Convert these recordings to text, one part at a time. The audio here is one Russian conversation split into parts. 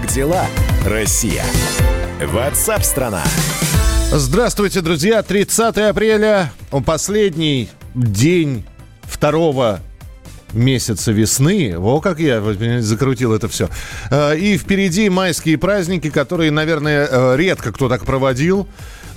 Как дела, Россия? Ватсап-страна! Здравствуйте, друзья! 30 апреля, последний день второго месяца весны. Во как я закрутил это все. Э, и впереди майские праздники, которые, наверное, э, редко кто так проводил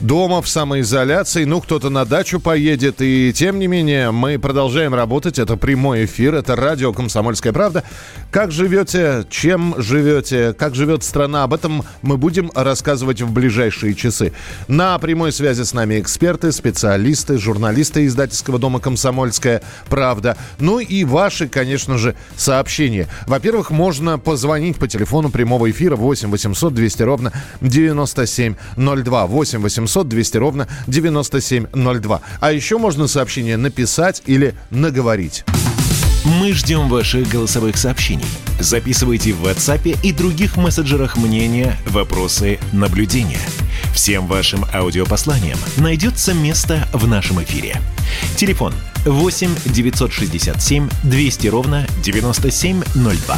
дома в самоизоляции, ну, кто-то на дачу поедет. И тем не менее, мы продолжаем работать. Это прямой эфир, это радио «Комсомольская правда». Как живете, чем живете, как живет страна, об этом мы будем рассказывать в ближайшие часы. На прямой связи с нами эксперты, специалисты, журналисты издательского дома «Комсомольская правда». Ну и ваши, конечно же, сообщения. Во-первых, можно позвонить по телефону прямого эфира 8 800 200 ровно 9702. 8 800 800 200 ровно 9702. А еще можно сообщение написать или наговорить. Мы ждем ваших голосовых сообщений. Записывайте в WhatsApp и других мессенджерах мнения, вопросы, наблюдения. Всем вашим аудиопосланиям найдется место в нашем эфире. Телефон 8 967 200 ровно 9702.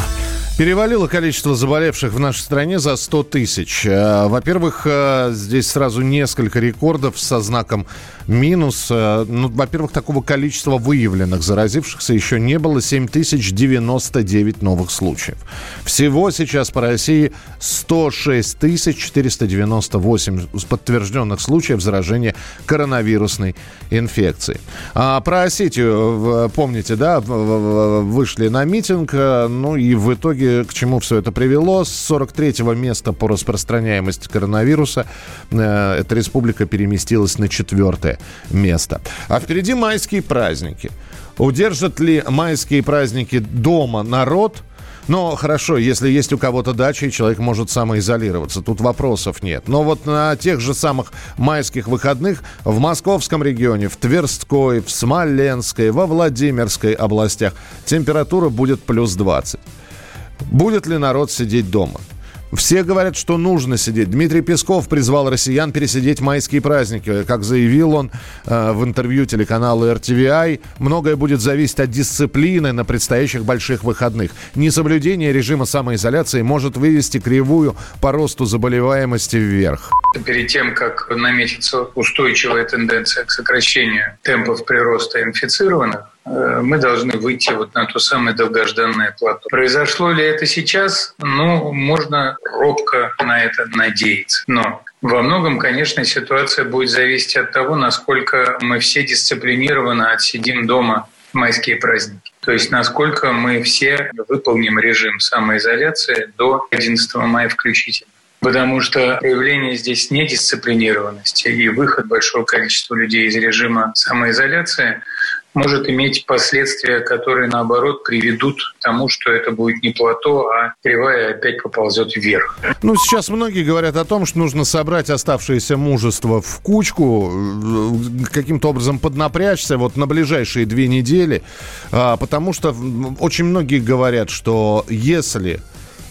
Перевалило количество заболевших в нашей стране за 100 тысяч. Э, во-первых, э, здесь сразу несколько рекордов со знаком минус. Э, ну, во-первых, такого количества выявленных заразившихся еще не было. 7099 новых случаев. Всего сейчас по России 106 498 подтвержденных случаев заражения коронавирусной инфекцией. А про Осетию, помните, да, вышли на митинг, ну и в итоге к чему все это привело? С 43-го места по распространяемости коронавируса э, эта республика переместилась на четвертое место. А впереди майские праздники. Удержат ли майские праздники дома народ – но хорошо, если есть у кого-то дача, и человек может самоизолироваться. Тут вопросов нет. Но вот на тех же самых майских выходных в московском регионе, в Тверской, в Смоленской, во Владимирской областях температура будет плюс 20. Будет ли народ сидеть дома? Все говорят, что нужно сидеть. Дмитрий Песков призвал россиян пересидеть майские праздники. Как заявил он э, в интервью телеканалу RTVI, многое будет зависеть от дисциплины на предстоящих больших выходных. Несоблюдение режима самоизоляции может вывести кривую по росту заболеваемости вверх. Перед тем, как наметится устойчивая тенденция к сокращению темпов прироста инфицированных, мы должны выйти вот на то самое долгожданное плато. Произошло ли это сейчас? Ну, можно робко на это надеяться. Но во многом, конечно, ситуация будет зависеть от того, насколько мы все дисциплинированно отсидим дома майские праздники. То есть насколько мы все выполним режим самоизоляции до 11 мая включительно. Потому что проявление здесь недисциплинированности и выход большого количества людей из режима самоизоляции может иметь последствия, которые, наоборот, приведут к тому, что это будет не плато, а кривая опять поползет вверх. Ну, сейчас многие говорят о том, что нужно собрать оставшееся мужество в кучку, э, каким-то образом поднапрячься вот на ближайшие две недели, а, потому что очень многие говорят, что если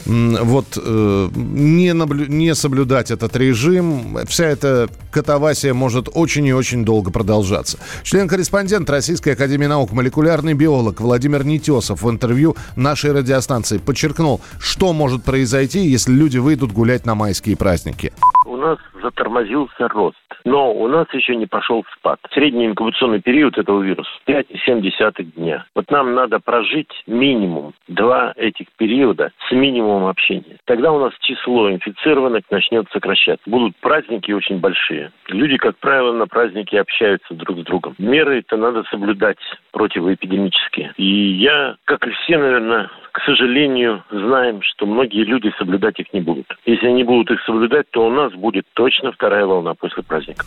вот э, не, наблю... не соблюдать этот режим, вся эта катавасия может очень и очень долго продолжаться. Член-корреспондент Российской Академии Наук, молекулярный биолог Владимир Нетесов в интервью нашей радиостанции подчеркнул, что может произойти, если люди выйдут гулять на майские праздники. Нас затормозился рост. Но у нас еще не пошел спад. Средний инкубационный период этого вируса 5,7 дня. Вот нам надо прожить минимум два этих периода с минимумом общения. Тогда у нас число инфицированных начнет сокращаться. Будут праздники очень большие. Люди, как правило, на праздники общаются друг с другом. Меры это надо соблюдать противоэпидемические. И я, как и все, наверное, к сожалению, знаем, что многие люди соблюдать их не будут. Если они будут их соблюдать, то у нас будет точно вторая волна после праздников.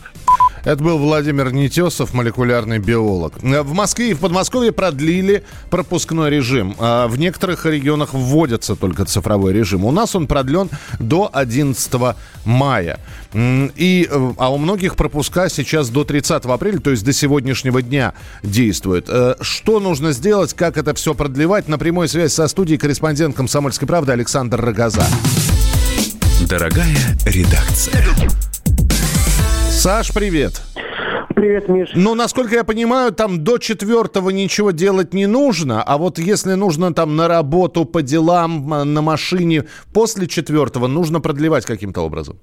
Это был Владимир Нетесов, молекулярный биолог. В Москве и в Подмосковье продлили пропускной режим. А в некоторых регионах вводится только цифровой режим. У нас он продлен до 11 мая. И, э, а у многих пропуска сейчас до 30 апреля, то есть до сегодняшнего дня действует. Э, что нужно сделать, как это все продлевать? На прямой связи со студией корреспондент «Комсомольской правды» Александр Рогоза. Дорогая редакция. Саш, привет. Привет, Миш. Ну, насколько я понимаю, там до четвертого ничего делать не нужно, а вот если нужно там на работу, по делам, на машине, после четвертого нужно продлевать каким-то образом?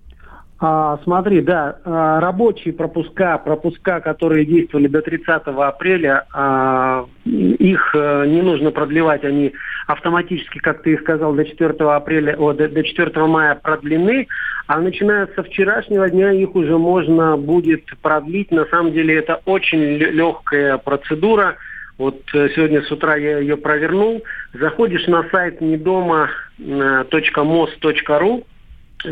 А, смотри, да, а, рабочие пропуска, пропуска, которые действовали до 30 апреля, а, их а, не нужно продлевать, они автоматически, как ты и сказал, до 4 апреля, о, до, до 4 мая продлены, а начиная со вчерашнего дня их уже можно будет продлить. На самом деле это очень легкая процедура. Вот э, сегодня с утра я ее провернул. Заходишь на сайт недома.мост.ру,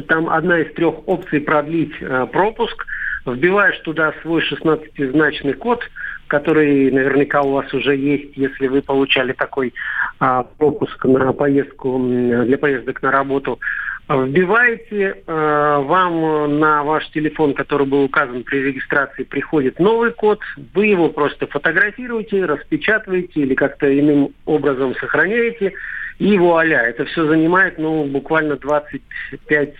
там одна из трех опций продлить э, пропуск. Вбиваешь туда свой 16-значный код, который наверняка у вас уже есть, если вы получали такой а, пропуск на поездку для поездок на работу. Вбиваете, э, вам на ваш телефон, который был указан при регистрации, приходит новый код. Вы его просто фотографируете, распечатываете или как-то иным образом сохраняете. И вуаля, это все занимает, ну, буквально 25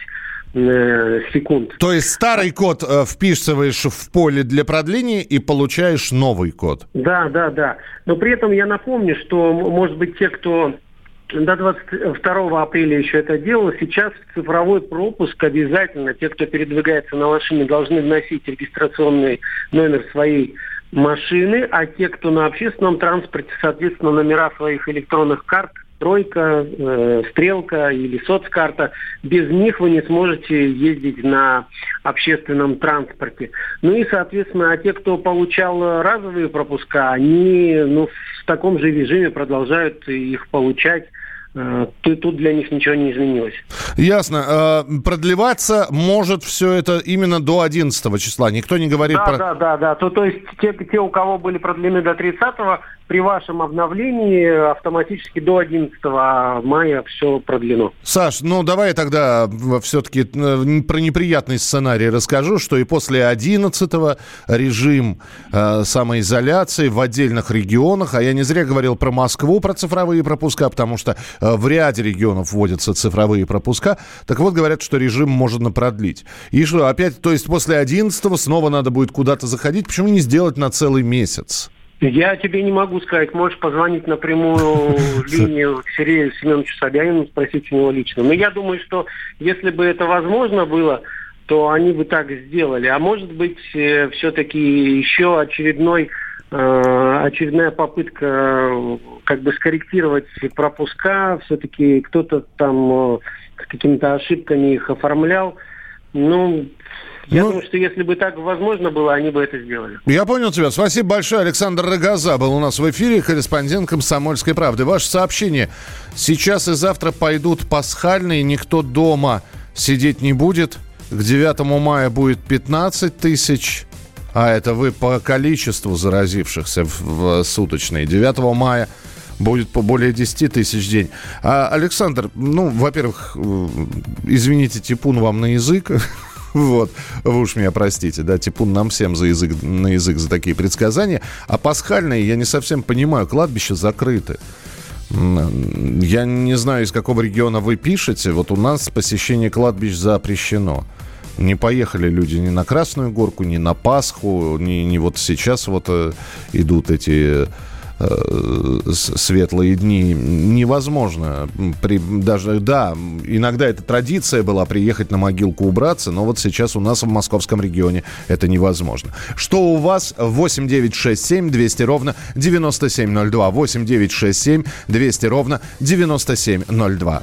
э, секунд. То есть старый код э, вписываешь в поле для продления и получаешь новый код? Да, да, да. Но при этом я напомню, что, может быть, те, кто до 22 апреля еще это делал. Сейчас цифровой пропуск обязательно. Те, кто передвигается на машине, должны вносить регистрационный номер своей машины, а те, кто на общественном транспорте, соответственно, номера своих электронных карт тройка, э, стрелка или соцкарта. Без них вы не сможете ездить на общественном транспорте. Ну и, соответственно, а те, кто получал разовые пропуска, они ну, в таком же режиме продолжают их получать Э, тут, для них ничего не изменилось. Ясно. Э, продлеваться может все это именно до 11 числа. Никто не говорит да, про... Да, да, да. То, то есть те, те, у кого были продлены до 30 при вашем обновлении автоматически до 11 мая все продлено. Саш, ну давай тогда все-таки э, про неприятный сценарий расскажу, что и после 11 режим э, самоизоляции в отдельных регионах, а я не зря говорил про Москву, про цифровые пропуска, потому что э, в ряде регионов вводятся цифровые пропуска. Так вот, говорят, что режим можно продлить. И что, опять, то есть после 11 снова надо будет куда-то заходить, почему не сделать на целый месяц? Я тебе не могу сказать. Можешь позвонить на прямую линию к Сергею Семеновичу Собянину, спросить у него лично. Но я думаю, что если бы это возможно было, то они бы так сделали. А может быть, э, все-таки еще очередной э, очередная попытка э, как бы скорректировать пропуска. Все-таки кто-то там какими-то ошибками их оформлял. Ну, я ну, думаю, что если бы так возможно было, они бы это сделали. Я понял тебя. Спасибо большое. Александр Рогоза был у нас в эфире, корреспондент «Комсомольской правды». Ваше сообщение. Сейчас и завтра пойдут пасхальные, никто дома сидеть не будет. К 9 мая будет 15 тысяч. А это вы по количеству заразившихся в, в суточные. 9 мая будет по более 10 тысяч в день. А, Александр, ну, во-первых, извините, типун вам на язык. Вот, вы уж меня простите, да, типун нам всем за язык, на язык за такие предсказания. А пасхальные, я не совсем понимаю, кладбища закрыты. Я не знаю, из какого региона вы пишете. Вот у нас посещение кладбищ запрещено. Не поехали люди ни на Красную Горку, ни на Пасху, ни, ни вот сейчас вот э, идут эти светлые дни невозможно. При, даже, да, иногда эта традиция была приехать на могилку убраться, но вот сейчас у нас в московском регионе это невозможно. Что у вас? 8 9 6 7 200 ровно 9702. 8 9 6 7 200 ровно 9702.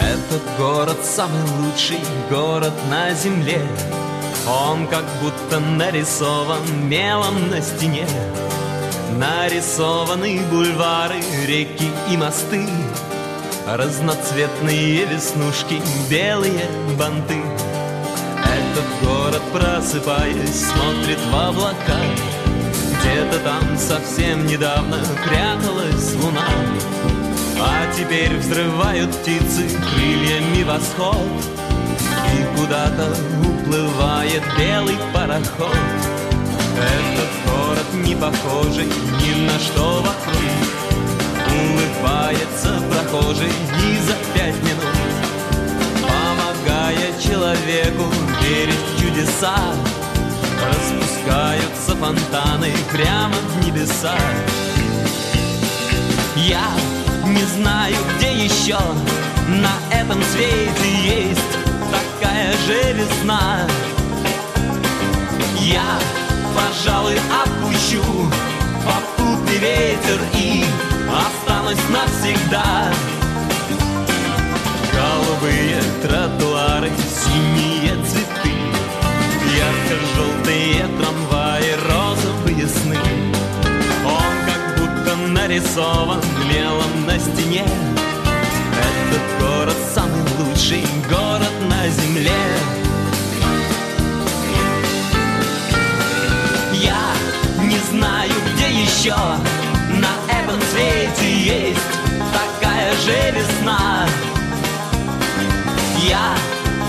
Этот город самый лучший город на земле. Он как будто нарисован мелом на стене. Нарисованы бульвары, реки и мосты. Разноцветные веснушки, белые банты. Этот город, просыпаясь, смотрит в облака. Где-то там совсем недавно пряталась луна. А теперь взрывают птицы крыльями восход И куда-то уплывает белый пароход. Этот город не похожий ни на что вокруг. Улыбается прохожий не за пять минут. Помогая человеку небеса Распускаются фонтаны прямо в небеса. Я не знаю, где еще на этом свете есть такая же весна Я, пожалуй, опущу попутный ветер и останусь навсегда. Голубые тротуары, синие цветы Ярко-желтые трамваи, розовые сны. Он как будто нарисован мелом на стене лучший город на земле. Я не знаю, где еще на этом свете есть такая же весна. Я,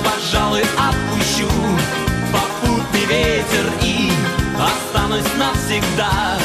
пожалуй, опущу попутный ветер и останусь навсегда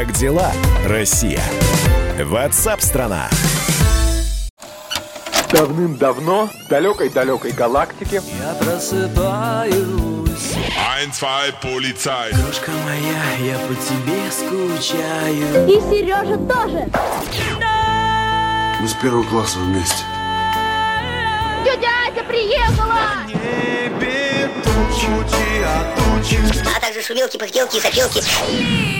Как дела, Россия? Ватсап-страна! Давным-давно в далекой-далекой галактике Я просыпаюсь Ein, zwei, Polizei. Дружка моя, я по тебе скучаю И Сережа тоже. Мы с первого класса вместе. Тетя Ася приехала. а также шумелки, пыхтелки и сопелки.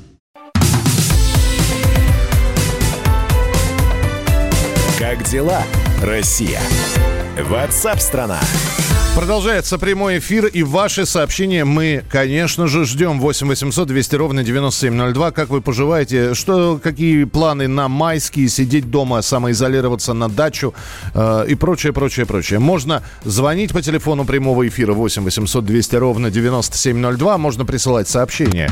Как дела, Россия? Ватсап-страна! Продолжается прямой эфир, и ваши сообщения мы, конечно же, ждем. 8 800 200 ровно 9702. Как вы поживаете? Что, какие планы на майские? Сидеть дома, самоизолироваться на дачу э, и прочее, прочее, прочее. Можно звонить по телефону прямого эфира 8 800 200 ровно 9702. Можно присылать сообщения.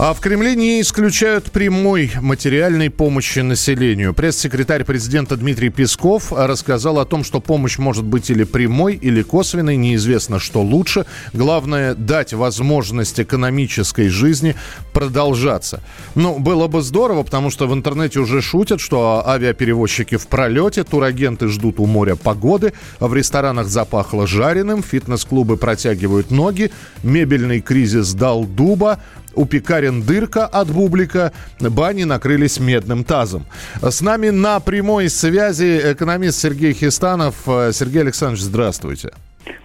А в Кремле не исключают прямой материальной помощи населению. Пресс-секретарь президента Дмитрий Песков рассказал о том, что помощь может быть или прямой, или косвенной, неизвестно, что лучше. Главное – дать возможность экономической жизни продолжаться. Ну, было бы здорово, потому что в интернете уже шутят, что авиаперевозчики в пролете, турагенты ждут у моря погоды, в ресторанах запахло жареным, фитнес-клубы протягивают ноги, мебельный кризис дал дуба, у пекарен дырка от бублика, бани накрылись медным тазом. С нами на прямой связи экономист Сергей Хистанов. Сергей Александрович, здравствуйте.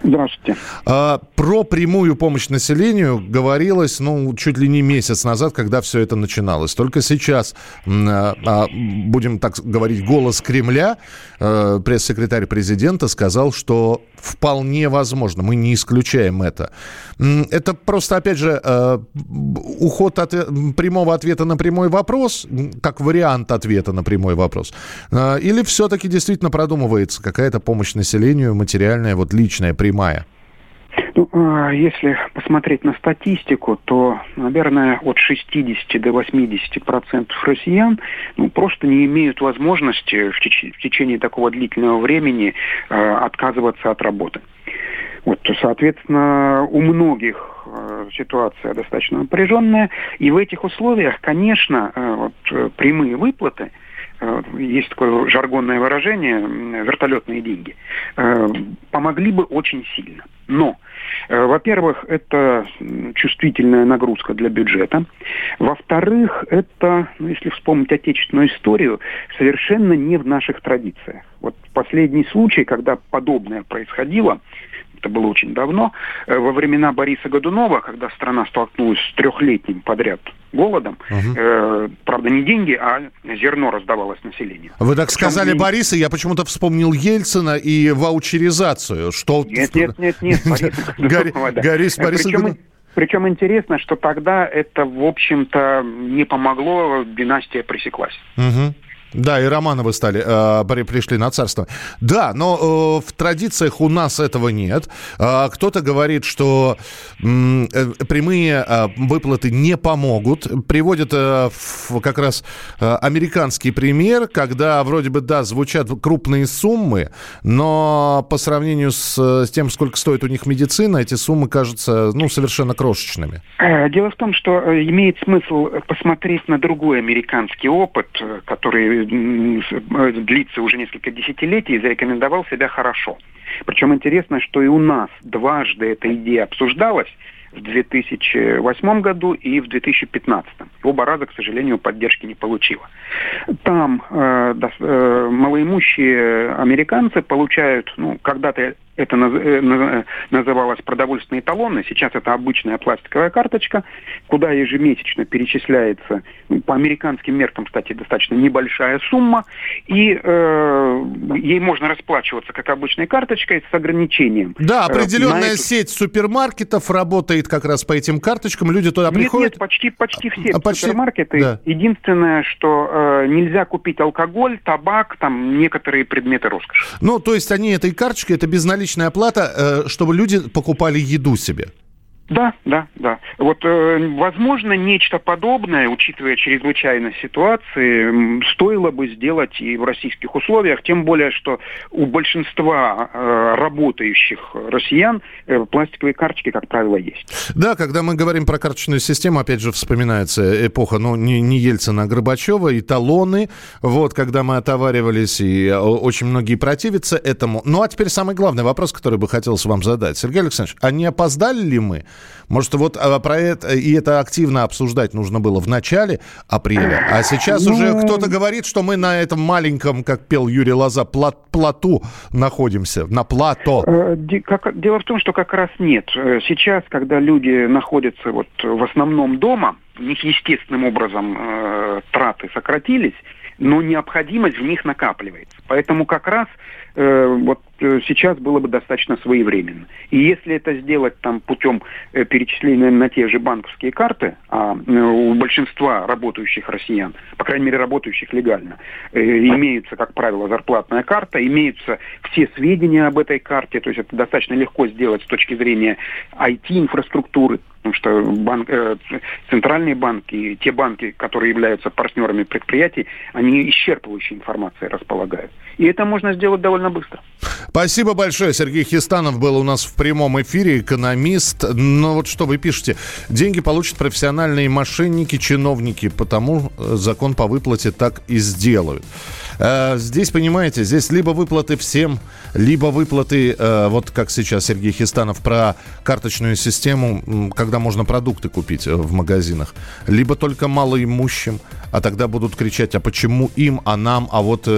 Здравствуйте. А, про прямую помощь населению говорилось, ну, чуть ли не месяц назад, когда все это начиналось. Только сейчас, а, а, будем так говорить, голос Кремля, а, пресс-секретарь президента сказал, что вполне возможно, мы не исключаем это. Это просто, опять же, а, уход от прямого ответа на прямой вопрос, как вариант ответа на прямой вопрос. А, или все-таки действительно продумывается какая-то помощь населению, материальная, вот личная, прямая? Ну, а, если посмотреть на статистику, то, наверное, от 60 до 80 процентов россиян ну, просто не имеют возможности в, теч- в течение такого длительного времени э, отказываться от работы. Вот, соответственно, у многих э, ситуация достаточно напряженная, и в этих условиях, конечно, вот, прямые выплаты есть такое жаргонное выражение, вертолетные деньги, э, помогли бы очень сильно. Но, во-первых, это чувствительная нагрузка для бюджета. Во-вторых, это, ну, если вспомнить отечественную историю, совершенно не в наших традициях. Вот последний случай, когда подобное происходило, это было очень давно, э, во времена Бориса Годунова, когда страна столкнулась с трехлетним подряд голодом, угу. э, правда, не деньги, а зерно раздавалось населению. Вы так Причем сказали не... Бориса, я почему-то вспомнил Ельцина и ваучеризацию. Что... Нет, нет, нет, нет, Борис Борис причем интересно, что тогда это, в общем-то, не помогло, династия пресеклась. Угу. Да, и Романовы стали, э, пришли на царство. Да, но э, в традициях у нас этого нет. Э, кто-то говорит, что э, прямые э, выплаты не помогут. Приводят э, в, как раз э, американский пример, когда вроде бы, да, звучат крупные суммы, но по сравнению с, с тем, сколько стоит у них медицина, эти суммы кажутся, ну, совершенно крошечными. Э, дело в том, что э, имеет смысл посмотреть на другой американский опыт, который длится уже несколько десятилетий зарекомендовал себя хорошо. Причем интересно, что и у нас дважды эта идея обсуждалась в 2008 году и в 2015. Оба раза, к сожалению, поддержки не получила. Там э, э, малоимущие американцы получают, ну, когда-то это э, называлось продовольственные талоны, сейчас это обычная пластиковая карточка, куда ежемесячно перечисляется, ну, по американским меркам, кстати, достаточно небольшая сумма, и э, ей можно расплачиваться как обычной карточкой с ограничением. Да, э, определенная эту... сеть супермаркетов работает как раз по этим карточкам, люди туда нет, приходят. Нет, почти, почти все а, почти... супермаркеты. Да. Единственное, что э, нельзя купить алкоголь, табак, там некоторые предметы роскоши. Ну, то есть они этой карточкой, это безналичная наличная оплата, э, чтобы люди покупали еду себе. Да, да, да. Вот, э, возможно, нечто подобное, учитывая чрезвычайность ситуации, стоило бы сделать и в российских условиях, тем более, что у большинства э, работающих россиян э, пластиковые карточки, как правило, есть. Да, когда мы говорим про карточную систему, опять же, вспоминается эпоха, ну, не, не Ельцина, а Горбачева, и талоны, вот, когда мы отоваривались, и очень многие противятся этому. Ну, а теперь самый главный вопрос, который бы хотелось вам задать. Сергей Александрович, а не опоздали ли мы? Может, вот а, про это, и это активно обсуждать нужно было в начале апреля, а сейчас ну... уже кто-то говорит, что мы на этом маленьком, как пел Юрий Лоза, плат, плату находимся, на плато. Э, дело в том, что как раз нет. Э, сейчас, когда люди находятся вот в основном дома, у них естественным образом э, траты сократились, но необходимость в них накапливается. Поэтому как раз вот э, сейчас было бы достаточно своевременно. И если это сделать там путем э, перечисления на те же банковские карты, а э, у большинства работающих россиян, по крайней мере работающих легально, э, имеются, как правило, зарплатная карта, имеются все сведения об этой карте, то есть это достаточно легко сделать с точки зрения IT-инфраструктуры, потому что банк, э, центральные банки те банки, которые являются партнерами предприятий, они исчерпывающей информацией располагают. И это можно сделать довольно быстро. Спасибо большое. Сергей Хистанов был у нас в прямом эфире, экономист. Но вот что вы пишете? Деньги получат профессиональные мошенники, чиновники, потому э, закон по выплате так и сделают. Э, здесь, понимаете, здесь либо выплаты всем, либо выплаты, э, вот как сейчас Сергей Хистанов про карточную систему, когда можно продукты купить в магазинах, либо только малоимущим, а тогда будут кричать, а почему им, а нам, а вот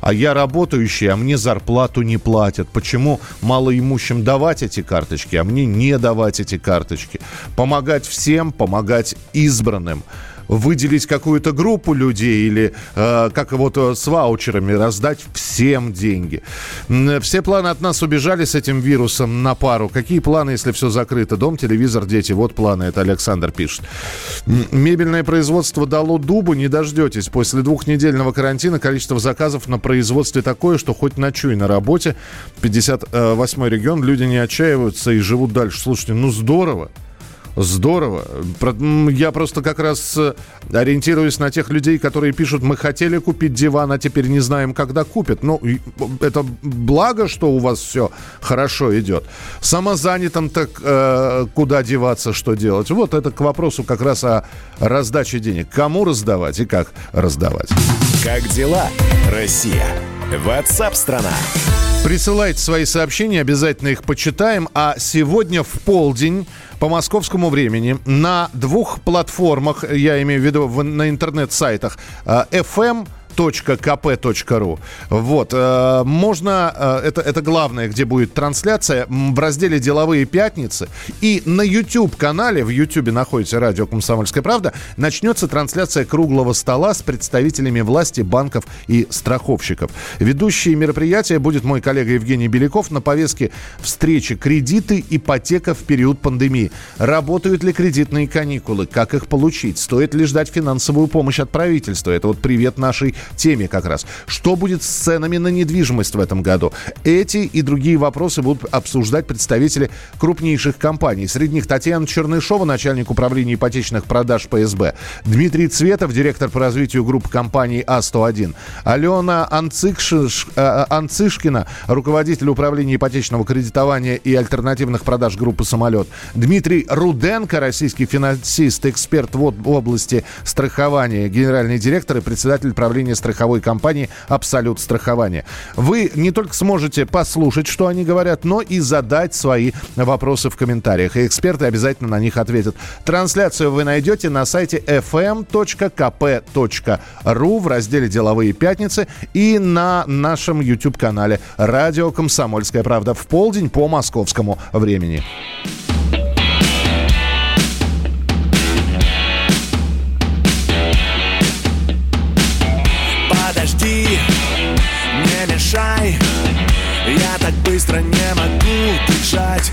а я работающий, а мне зарплату не платят. Почему малоимущим давать эти карточки, а мне не давать эти карточки? Помогать всем, помогать избранным выделить какую-то группу людей или э, как вот э, с ваучерами раздать всем деньги. Все планы от нас убежали с этим вирусом на пару. Какие планы, если все закрыто? Дом, телевизор, дети. Вот планы, это Александр пишет. Мебельное производство дало дубу, не дождетесь. После двухнедельного карантина количество заказов на производстве такое, что хоть ночуй на работе. 58 регион, люди не отчаиваются и живут дальше. Слушайте, ну здорово. Здорово. Я просто как раз э, ориентируюсь на тех людей, которые пишут, мы хотели купить диван, а теперь не знаем, когда купят. Ну, это благо, что у вас все хорошо идет. Самозанятым так э, куда деваться, что делать? Вот это к вопросу как раз о раздаче денег. Кому раздавать и как раздавать. Как дела, Россия? Ватсап-страна! Присылайте свои сообщения, обязательно их почитаем. А сегодня в полдень по московскому времени на двух платформах, я имею в виду в, на интернет-сайтах, э, FM kp.ru. Вот. э, Можно, э, это, это главное, где будет трансляция, в разделе «Деловые пятницы». И на YouTube-канале, в YouTube находится радио «Комсомольская правда», начнется трансляция круглого стола с представителями власти, банков и страховщиков. Ведущий мероприятия будет мой коллега Евгений Беляков на повестке встречи «Кредиты, ипотека в период пандемии». Работают ли кредитные каникулы? Как их получить? Стоит ли ждать финансовую помощь от правительства? Это вот привет нашей теме как раз. Что будет с ценами на недвижимость в этом году? Эти и другие вопросы будут обсуждать представители крупнейших компаний. Среди них Татьяна Чернышова, начальник управления ипотечных продаж ПСБ. Дмитрий Цветов, директор по развитию группы компаний А101. Алена Анцикшиш, э, Анцишкина, руководитель управления ипотечного кредитования и альтернативных продаж группы «Самолет». Дмитрий Руденко, российский финансист, эксперт в области страхования, генеральный директор и председатель правления страховой компании «Абсолют страхования». Вы не только сможете послушать, что они говорят, но и задать свои вопросы в комментариях. И эксперты обязательно на них ответят. Трансляцию вы найдете на сайте fm.kp.ru в разделе «Деловые пятницы» и на нашем YouTube-канале «Радио Комсомольская правда» в полдень по московскому времени. Так быстро не могу дышать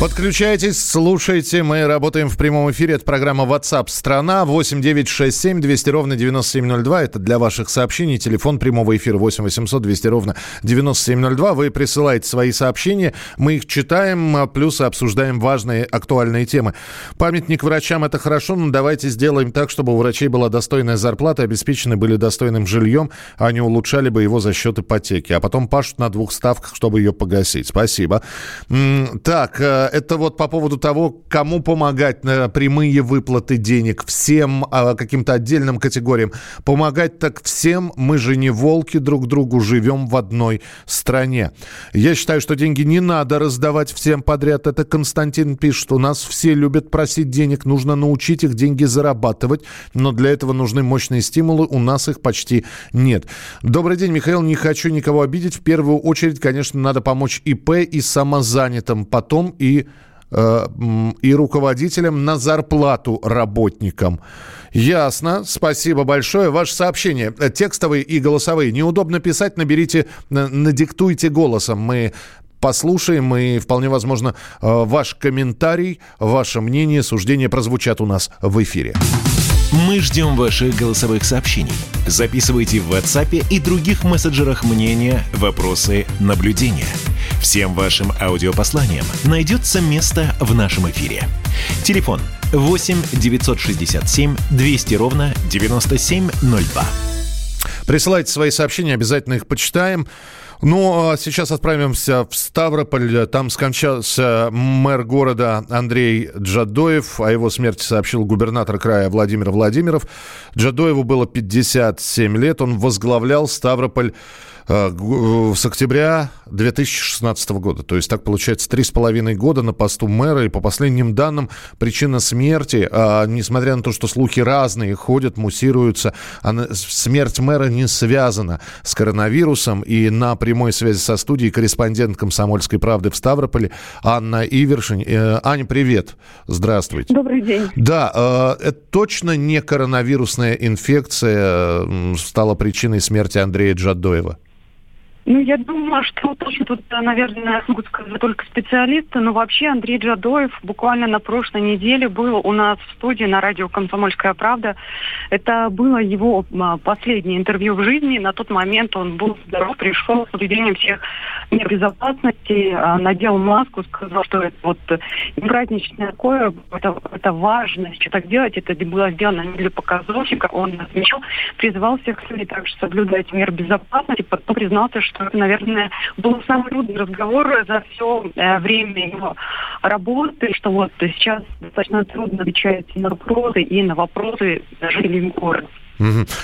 Подключайтесь, слушайте. Мы работаем в прямом эфире. Это программа WhatsApp страна 8 9 6 7 200 ровно 9702. Это для ваших сообщений. Телефон прямого эфира 8 800 200 ровно 9702. Вы присылаете свои сообщения. Мы их читаем, а плюс обсуждаем важные актуальные темы. Памятник врачам это хорошо, но давайте сделаем так, чтобы у врачей была достойная зарплата, обеспечены были достойным жильем, а не улучшали бы его за счет ипотеки. А потом пашут на двух ставках, чтобы ее погасить. Спасибо. Так, э, это вот по поводу того, кому помогать на прямые выплаты денег, всем а, каким-то отдельным категориям. Помогать так всем, мы же не волки друг другу, живем в одной стране. Я считаю, что деньги не надо раздавать всем подряд. Это Константин пишет, у нас все любят просить денег, нужно научить их деньги зарабатывать, но для этого нужны мощные стимулы, у нас их почти нет. Добрый день, Михаил, не хочу никого обидеть. В первую очередь, конечно, надо помочь ИП и самозанятым, потом и Э, и руководителям на зарплату работникам. Ясно. Спасибо большое. Ваше сообщение, э, текстовые и голосовые. Неудобно писать, наберите, надиктуйте голосом. Мы послушаем, и вполне возможно э, ваш комментарий, ваше мнение, суждение прозвучат у нас в эфире. Мы ждем ваших голосовых сообщений. Записывайте в WhatsApp и других мессенджерах мнения, вопросы, наблюдения. Всем вашим аудиопосланиям найдется место в нашем эфире. Телефон 8 967 200 ровно 9702. Присылайте свои сообщения, обязательно их почитаем. Ну, а сейчас отправимся в Ставрополь. Там скончался мэр города Андрей Джадоев. О его смерти сообщил губернатор края Владимир Владимиров. Джадоеву было 57 лет. Он возглавлял Ставрополь с октября 2016 года. То есть так получается три с половиной года на посту мэра. И по последним данным причина смерти, а, несмотря на то, что слухи разные ходят, муссируются, она, смерть мэра не связана с коронавирусом. И на прямой связи со студией корреспондент «Комсомольской правды» в Ставрополе Анна Ивершин. Э, Аня, привет. Здравствуйте. Добрый день. Да, э, это точно не коронавирусная инфекция стала причиной смерти Андрея Джадоева? Ну, я думаю, что точно тут, наверное, смогут сказать только специалисты, но вообще Андрей Джадоев буквально на прошлой неделе был у нас в студии на радио «Комсомольская правда». Это было его а, последнее интервью в жизни. На тот момент он был здоров, пришел с соблюдением всех мер безопасности, а, надел маску, сказал, что это вот праздничное такое, это, это важно, что так делать, это было сделано не для показушника. Он отмечал, призывал всех людей также соблюдать мер безопасности, потом признался, что это, наверное, был самый трудный разговор за все э, время его работы, что вот сейчас достаточно трудно отвечать на вопросы и на вопросы жителей города.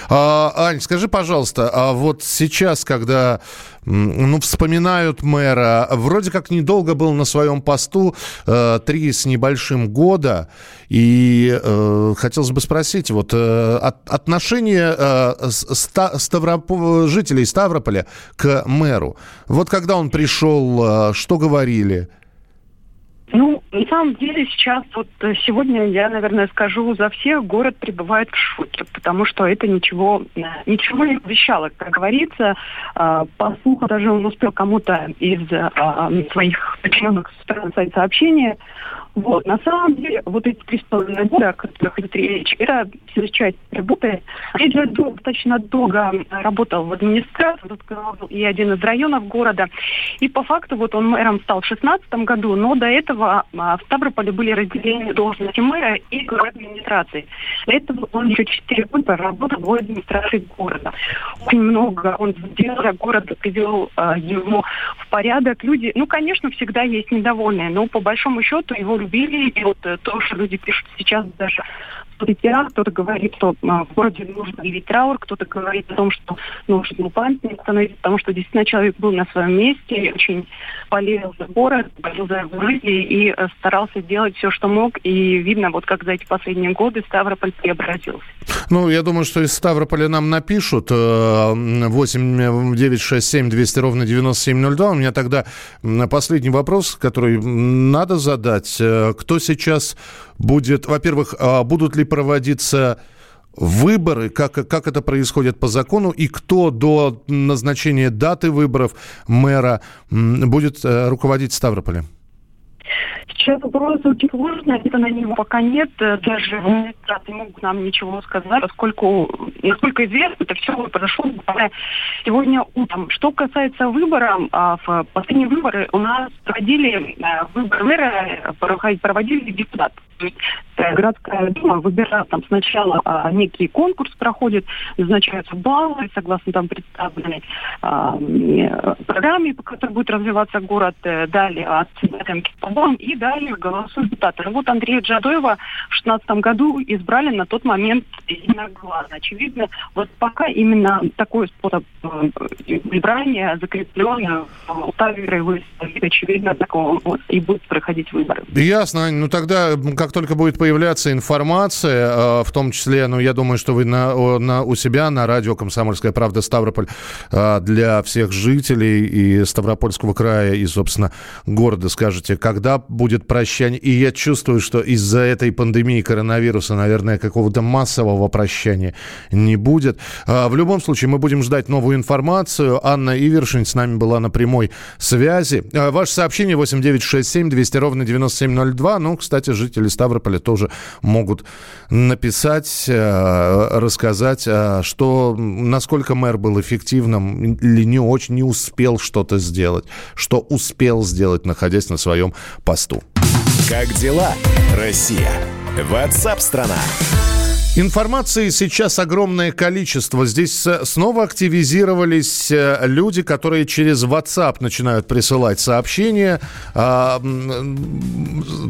А, Ань, скажи, пожалуйста, а вот сейчас, когда ну, вспоминают мэра, вроде как недолго был на своем посту, э, три с небольшим года, и э, хотелось бы спросить, вот э, от, отношение э, ста, Ставроп... жителей Ставрополя к мэру, вот когда он пришел, э, что говорили? Ну, на самом деле сейчас, вот э, сегодня я, наверное, скажу за всех, город пребывает в шоке, потому что это ничего, э, ничего не обещало. Как говорится, э, по слуху даже он успел кому-то из своих подчиненных сказать сообщение, вот. На самом деле, вот эти три с половиной года, о которых идет речь, это все часть работы. Я достаточно долго работал в администрации, тут и один из районов города. И по факту вот он мэром стал в 2016 году, но до этого а, в Ставрополе были разделения должности мэра и главы администрации. До этого он еще 4 года работал в администрации города. Очень много он сделал, город привел а, его в порядок. Люди, ну, конечно, всегда есть недовольные, но по большому счету его любили. И вот э, то, что люди пишут сейчас даже соцсетях, кто-то говорит, что а, в городе нужно объявить траур, кто-то говорит о том, что нужно памятник установить, потому что действительно человек был на своем месте, очень болел за город, болел за жизнь и э, старался делать все, что мог. И видно, вот как за эти последние годы Ставрополь преобразился. Ну, я думаю, что из Ставрополя нам напишут 8 9 6 7 200 ровно 9702. У меня тогда последний вопрос, который надо задать. Э, кто сейчас будет, во-первых, а будут ли проводиться выборы, как, как это происходит по закону, и кто до назначения даты выборов мэра будет э, руководить Ставрополем? Сейчас вопрос очень сложный, ответа на него пока нет. Э, Даже в администрации могут нам ничего сказать, поскольку, насколько известно, это все произошло буквально сегодня утром. Что касается выбора, а, в последние выборы у нас проводили э, выбор мэра, проводили депутаты. То есть э, городская дума выбирает там сначала а, некий конкурс проходит, назначаются баллы, согласно там представленной а, программе, по которой будет развиваться город, далее оценки баллам и далее голосуют депутаты. Ну вот Андрея Джадоева в 2016 году избрали на тот момент единогласно. Очевидно, вот пока именно такой способ э, избрания закреплен в уставе очевидно, такого и будут проходить выборы. Ясно, Ну тогда, как только будет появляться информация, э, в том числе, ну я думаю, что вы на, на, у себя на радио «Комсомольская правда» Ставрополь э, для всех жителей и Ставропольского края, и, собственно, города скажете, когда будет прощание. И я чувствую, что из-за этой пандемии коронавируса, наверное, какого-то массового прощания не будет. А, в любом случае, мы будем ждать новую информацию. Анна Ивершин с нами была на прямой связи. А, ваше сообщение 8967 200 ровно 9702. Ну, кстати, жители Ставрополя тоже могут написать, а, рассказать, что насколько мэр был эффективным или не очень, не успел что-то сделать, что успел сделать, находясь на своем посту. Как дела, Россия? Ватсап-страна! Информации сейчас огромное количество. Здесь снова активизировались э, люди, которые через WhatsApp начинают присылать сообщения, а,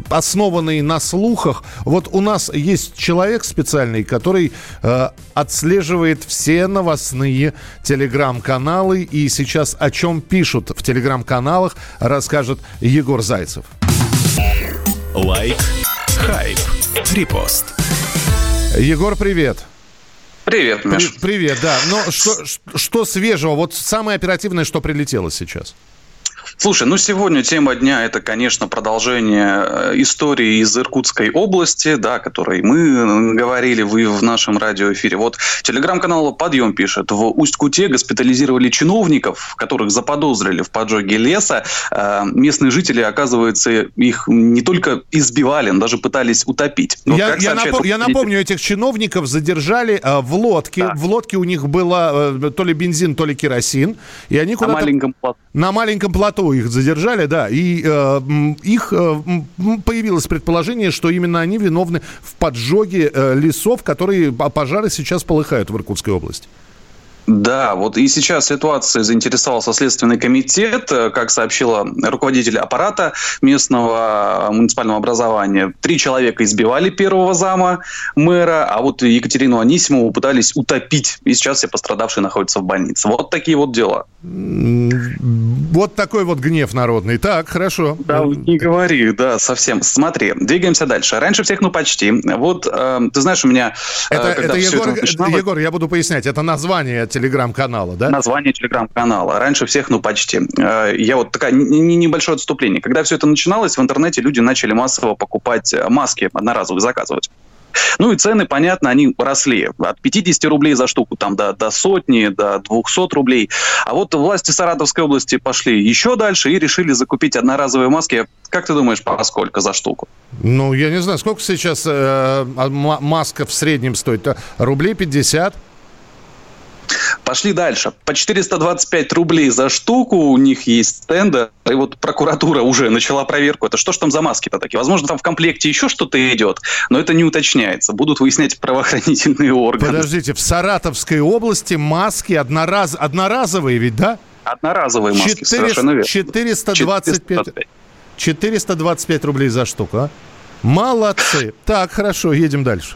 основанные на слухах. Вот у нас есть человек специальный, который э, отслеживает все новостные телеграм-каналы. И сейчас о чем пишут в телеграм-каналах, расскажет Егор Зайцев. Лайк, хайп, репост. Егор, привет. Привет, Миш. При, привет, да. Но что, что свежего? Вот самое оперативное, что прилетело сейчас? Слушай, ну сегодня тема дня это, конечно, продолжение э, истории из Иркутской области, да, о которой мы говорили вы в нашем радиоэфире. Вот телеграм-канал «Подъем» пишет, в Усть-Куте госпитализировали чиновников, которых заподозрили в поджоге леса. Э, местные жители, оказывается, их не только избивали, но даже пытались утопить. Но, я, я, напом- я напомню, этих чиновников задержали э, в лодке. Да. В лодке у них было то ли бензин, то ли керосин. И они куда-то... На маленьком плоту. На маленьком плоту их задержали, да, и э, их э, появилось предположение, что именно они виновны в поджоге э, лесов, которые пожары сейчас полыхают в Иркутской области. Да, вот и сейчас ситуация заинтересовался Следственный комитет, э, как сообщила руководитель аппарата местного муниципального образования. Три человека избивали первого зама мэра, а вот Екатерину Анисимову пытались утопить. И сейчас все пострадавшие находятся в больнице. Вот такие вот дела. Вот такой вот гнев народный. Так, хорошо. Да, не говори, да, совсем. Смотри, двигаемся дальше. Раньше всех, ну почти. Вот, э, ты знаешь, у меня... Э, это, это, Егор, это начиналось... Егор, я буду пояснять, это название телеграм-канала, да? Название телеграм-канала. Раньше всех, ну, почти. Э, я вот такая небольшое отступление. Когда все это начиналось, в интернете люди начали массово покупать э, маски одноразовые, заказывать. Ну и цены, понятно, они росли от 50 рублей за штуку там до, до сотни, до 200 рублей. А вот власти Саратовской области пошли еще дальше и решили закупить одноразовые маски. Как ты думаешь, по сколько за штуку? Ну, я не знаю, сколько сейчас э, маска в среднем стоит? Рублей 50? Пошли дальше. По 425 рублей за штуку у них есть стенды. И вот прокуратура уже начала проверку. Это что ж там за маски-то такие? Возможно, там в комплекте еще что-то идет, но это не уточняется. Будут выяснять правоохранительные органы. Подождите, в Саратовской области маски однораз... одноразовые ведь, да? Одноразовые маски, 400, совершенно верно. 425, 425. 425 рублей за штуку, а? Молодцы. Так, хорошо, едем дальше.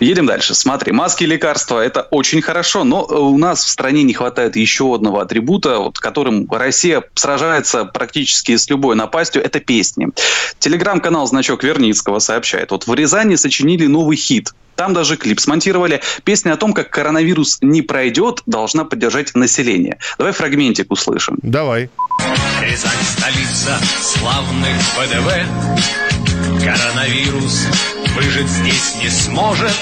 Едем дальше. Смотри, маски и лекарства – это очень хорошо, но у нас в стране не хватает еще одного атрибута, вот, которым Россия сражается практически с любой напастью – это песни. Телеграм-канал «Значок Верницкого» сообщает, вот в Рязани сочинили новый хит там даже клип смонтировали. Песня о том, как коронавирус не пройдет, должна поддержать население. Давай фрагментик услышим. Давай. Рязань – столица славных ВДВ. Коронавирус выжить здесь не сможет.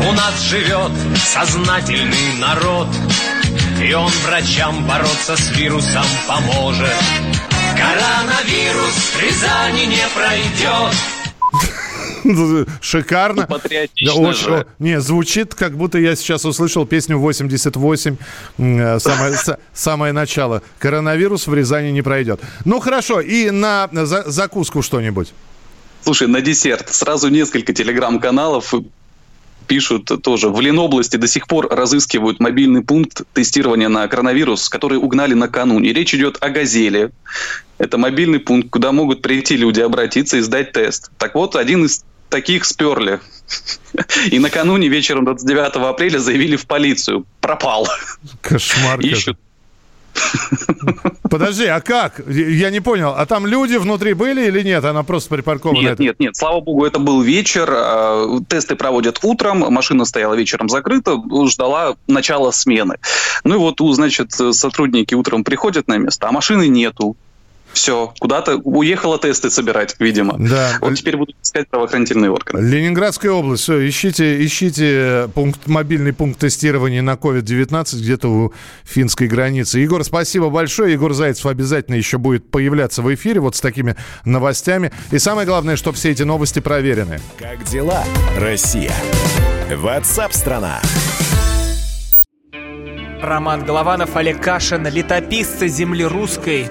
У нас живет сознательный народ, и он врачам бороться с вирусом поможет. Коронавирус Коронавирус в Рязани не пройдет. Шикарно. Патриотично Да, очень- же. Не, звучит, как будто я сейчас услышал песню 88, м, э, самое, с- самое начало. Коронавирус в Рязани не пройдет. Ну хорошо, и на за- закуску что-нибудь. Слушай, на десерт сразу несколько телеграм-каналов пишут тоже. В Ленобласти до сих пор разыскивают мобильный пункт тестирования на коронавирус, который угнали накануне. Речь идет о «Газели». Это мобильный пункт, куда могут прийти люди, обратиться и сдать тест. Так вот, один из таких сперли. И накануне вечером 29 апреля заявили в полицию. Пропал. Кошмар. Ищут. Подожди, а как? Я не понял. А там люди внутри были или нет? Она просто припаркована. Нет, нет, нет. Слава богу, это был вечер. э, Тесты проводят утром. Машина стояла вечером закрыта, ждала начала смены. Ну и вот, значит, сотрудники утром приходят на место, а машины нету. Все, куда-то уехала тесты собирать, видимо. Да. Вот теперь будут искать правоохранительные органы. Ленинградская область. Все, ищите, ищите пункт, мобильный пункт тестирования на COVID-19 где-то у финской границы. Егор, спасибо большое. Егор Зайцев обязательно еще будет появляться в эфире вот с такими новостями. И самое главное, что все эти новости проверены. Как дела, Россия? Ватсап-страна! Роман Голованов, Олег Кашин, летописцы земли русской.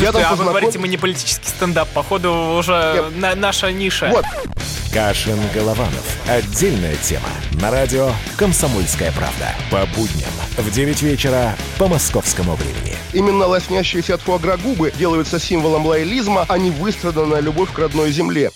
Я там а вы говорите, мы не политический стендап. Походу, уже на- наша ниша. Вот. Кашин Голованов. Отдельная тема. На радио «Комсомольская правда». По будням в 9 вечера по московскому времени. Именно лоснящиеся от фуагра губы делаются символом лоялизма, а не выстраданная любовь к родной земле.